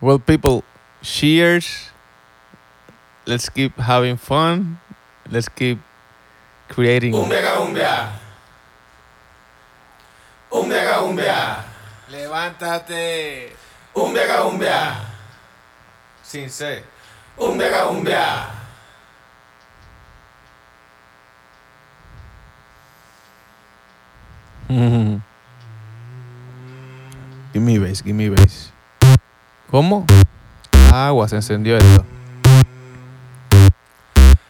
Well, people, cheers. Let's keep having fun. Let's keep creating. Umbia, umbia. Umbia, umbia. Levántate. Umbia, umbia. Sin C. Umbia, umbia. give me bass, give me bass. ¿Cómo? Agua, se encendió esto.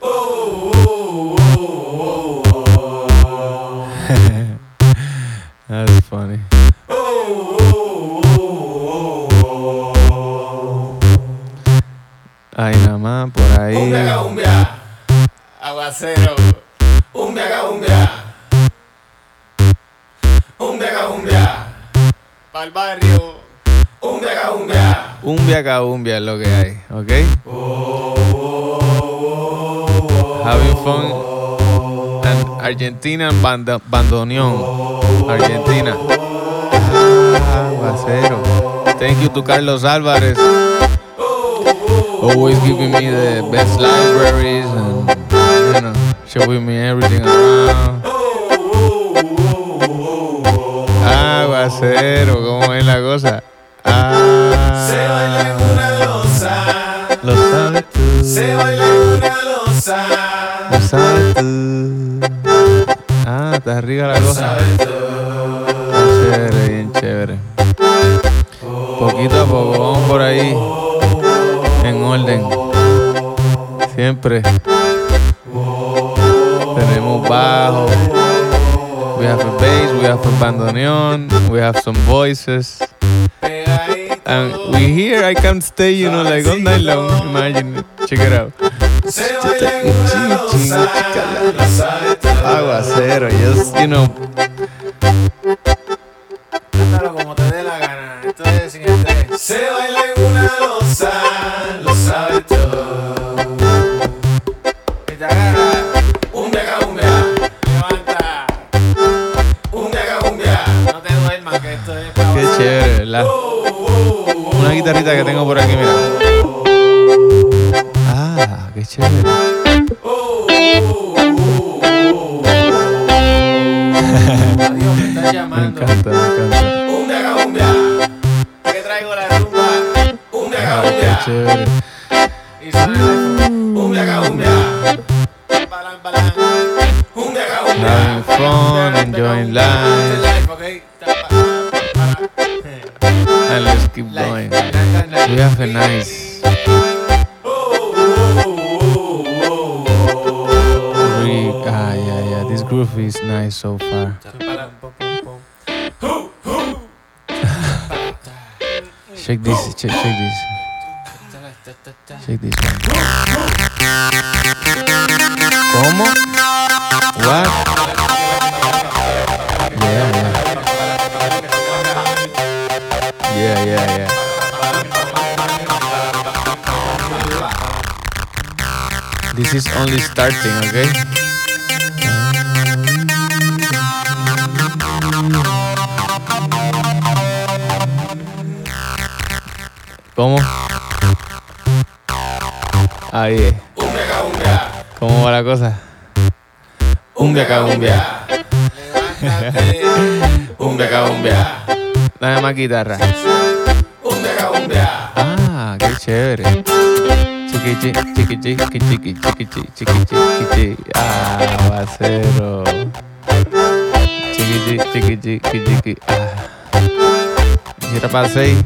That's funny. Ahí nada más, por ahí. Umbia, umbia. Aguacero. Umbia, umbia. Umbia, umbia. Pa'l barrio. Umbia, umbia. Umbia caumbia es lo que hay, ¿ok? Having fun. And Argentinian banda, bandoneón. Argentina. Ah, aguacero. Thank you to Carlos Álvarez. Always giving me the best libraries and, you know, showing me everything around. Aguacero, ¿cómo es la cosa? Se baila en una losa. Lo sabes tú. Se baila en una losa. Lo sabes tú. Ah, está arriba la cosa. Sabes tú. Está chévere, bien chévere. Poquito a poco, vamos por ahí. En orden. Siempre. Tenemos bajo. We have a bass, we have a bandoneon, we have some voices. And we here, I can't stay, you know, like all night long. Imagine it. Check it out. Se baila en una losa. Lo sabes tú. Aguacero, just, you know, chévere. Having fun, enjoying life. And let's keep going. We have a nice. Ah, yeah, yeah. This groove is nice so far. Shake this, shake, shake this. This. ¿Cómo? What? Yeah, yeah. Yeah, yeah, yeah. This is only starting, okay? ¿Cómo? Ahí es. ¿Cómo va la cosa? Umbia cabumbia. Umbia cabumbia. Dame más guitarra. Umbia cabumbia. Ah, qué chévere. Chiqui chiqui chiqui chiqui ah, chiqui chiqui chiqui Ah, basero. Chiqui chiqui chiqui chiqui chiqui. Ah. Gira para seis.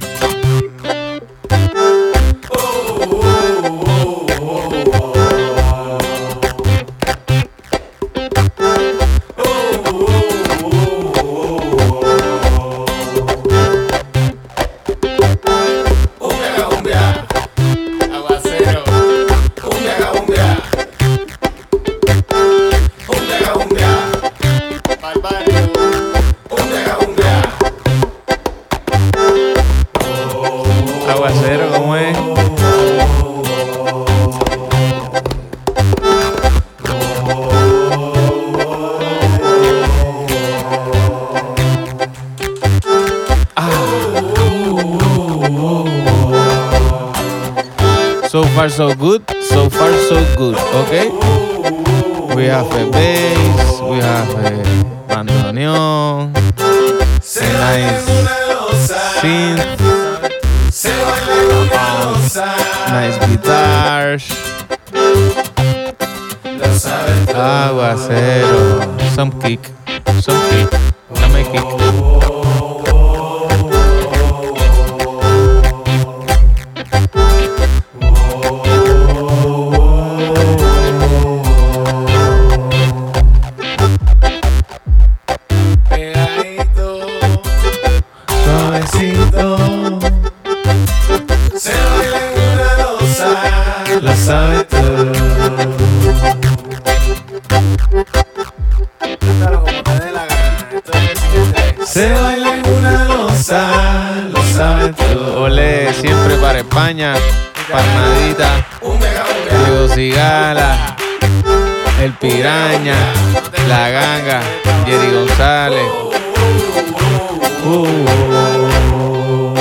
So far so good, so far so good, okay? We have a bass, we have a bandoneón, Se Nice. baila en una losa. synth, Se baila en una losa. nice guitars, Lo sabes tú. aguacero, some kick, some kick, dame kick. España, Palmadita. Diego Cigala, El Piraña, La Ganga, Jerry González. Uh,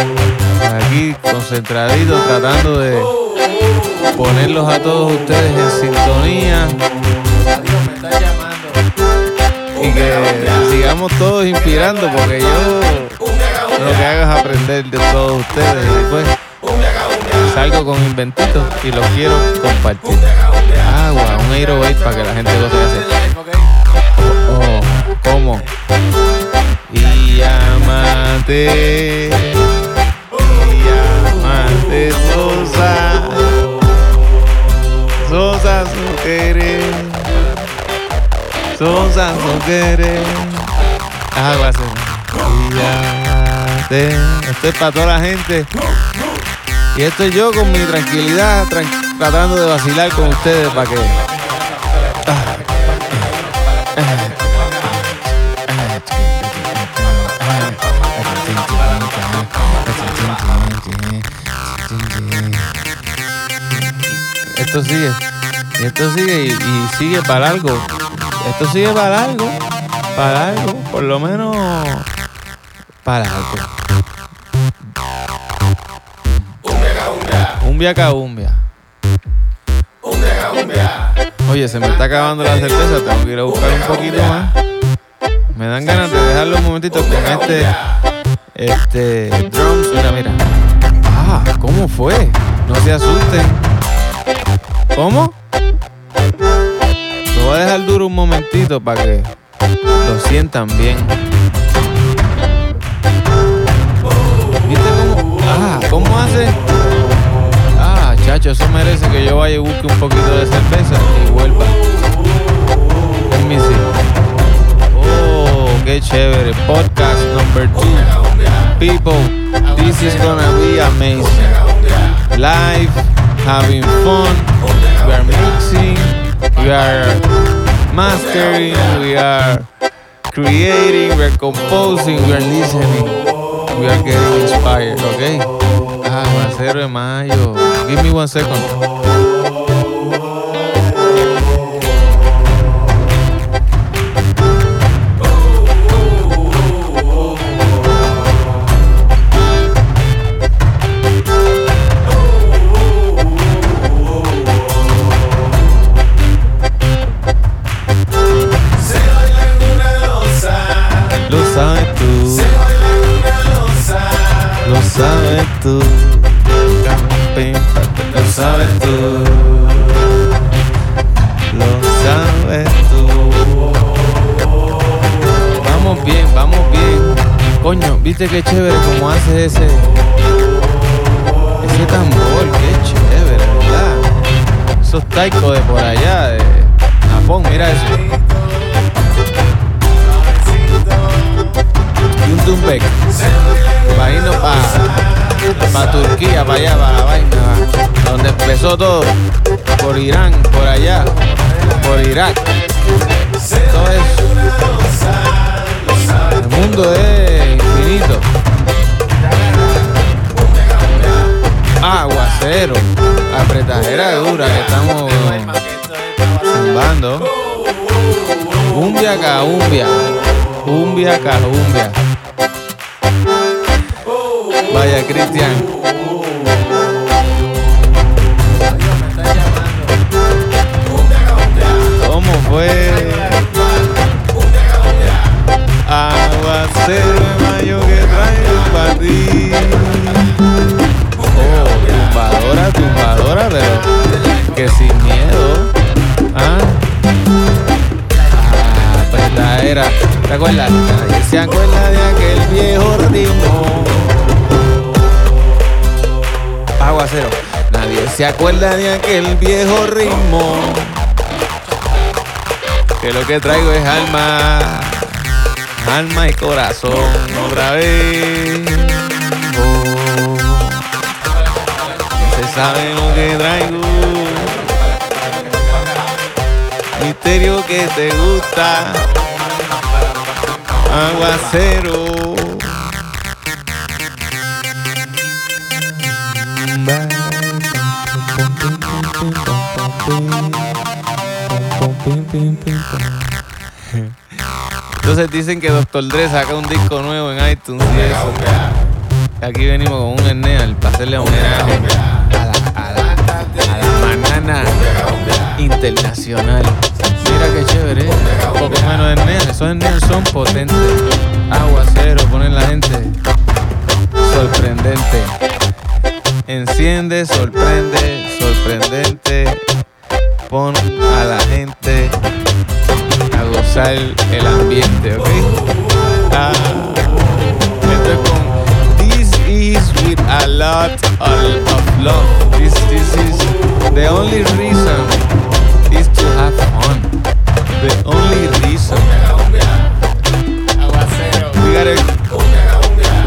aquí concentradito tratando de ponerlos a todos ustedes en sintonía. Y que sigamos todos inspirando porque yo lo que hago es aprender de todos ustedes. Después salgo con inventitos y los quiero compartir. Agua, un 808 para que la gente goce y hace. ¿ok? Oh, ¿cómo? Y llámate. Y llámate Sosa. Sosa Suquere. Sosa Suquere. Agua, se-. Esto es para toda la gente. Y esto es yo con mi tranquilidad, tran- tratando de vacilar con ustedes para que. Esto sigue, y esto sigue y sigue para algo. Esto sigue para algo, para algo, por lo menos para algo. Un mega. Umbia caumbia. Un mega, un mega. Oye, se me está acabando la cerveza, tengo que ir a buscar un poquito más. Me dan ganas de dejarlo un momentito con este, este, drums. Mira, mira. Ah, ¿cómo fue? No se asusten. ¿Cómo? Lo voy a dejar duro un momentito para que lo sientan bien. ¿Viste cómo? Ah, ¿cómo hace? Eso merece que yo vaya y busque un poquito de cerveza y vuelva. See. Oh, qué chévere. Podcast number two. People, this is gonna be amazing. Live, having fun. We are mixing. We are mastering. We are creating. We are composing. We are listening. We are getting inspired, okay? Ah, de Mayo. Give me one second. Viste qué chévere como hace ese. Ese tambor, qué chévere, ¿verdad? Esos taikos de por allá, de Japón, mira eso. Y un tumbek. Irnos para Turquía, para allá, para la vaina. va. Donde empezó todo. Por Irán, por allá. Por Irak. Todo eso. El mundo es Aguacero. Apretadera dura que estamos zumbando. Cumbia cahumbia. Cumbia cahumbia. Vaya, Cristian. Pues, aguacero Que sin miedo. Ah. ah pues era. ¿Te acuerdas? Nadie se acuerda de aquel viejo ritmo. Pago cero. Nadie se acuerda de aquel viejo ritmo. Que lo que traigo es alma. Alma y corazón. Otra vez. Sabe lo que traigo. Misterio que te gusta. Aguacero. Entonces dicen que Dr. Dre saca un disco nuevo en iTunes y eso. Aquí venimos con un Ernest para hacerle homenaje a la banana internacional. Mira qué chévere, ¿eh? poco menos de Ernest. Esos son potentes. Aguacero, ponen la gente sorprendente. Enciende, sorprende, sorprendente. Pon a la gente a gozar el ambiente, ¿ok? Ah, con This is with a lot of love. This, this is the only reason is to have fun. The only reason. We gotta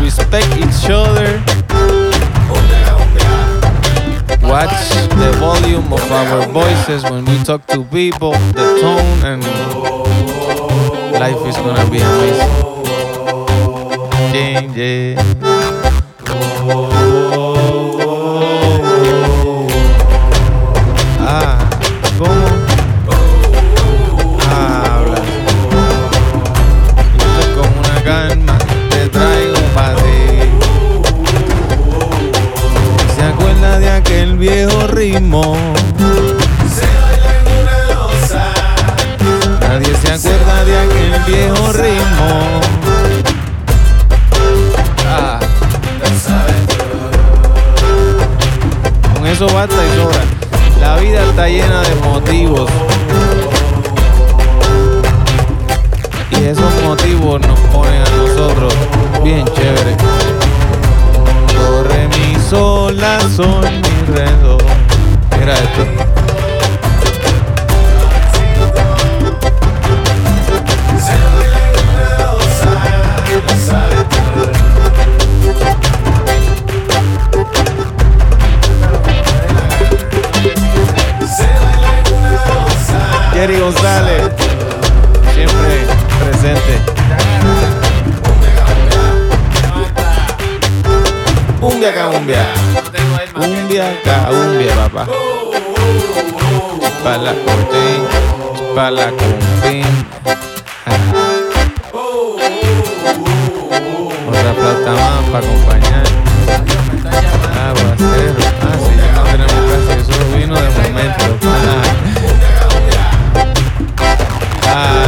respect each other. Watch the volume of our voices when we talk to people, the tone, and life is gonna be amazing. Yeah, yeah. Aquel viejo ritmo? Nadie se acuerda de aquel viejo ritmo. Ah. Con eso basta y sobra. La vida está llena de motivos. Y esos motivos nos ponen a nosotros bien chévere. Do, re, mi, sol, la, sol, Cumbia, cumbia. Cumbia, cumbia, papá. Para la cumbia, para la cumbia. Otra plata más para acompañar. Ah, bracero. Ah, sí, ya no tenemos casi. Eso vino de momento. Ah. ah.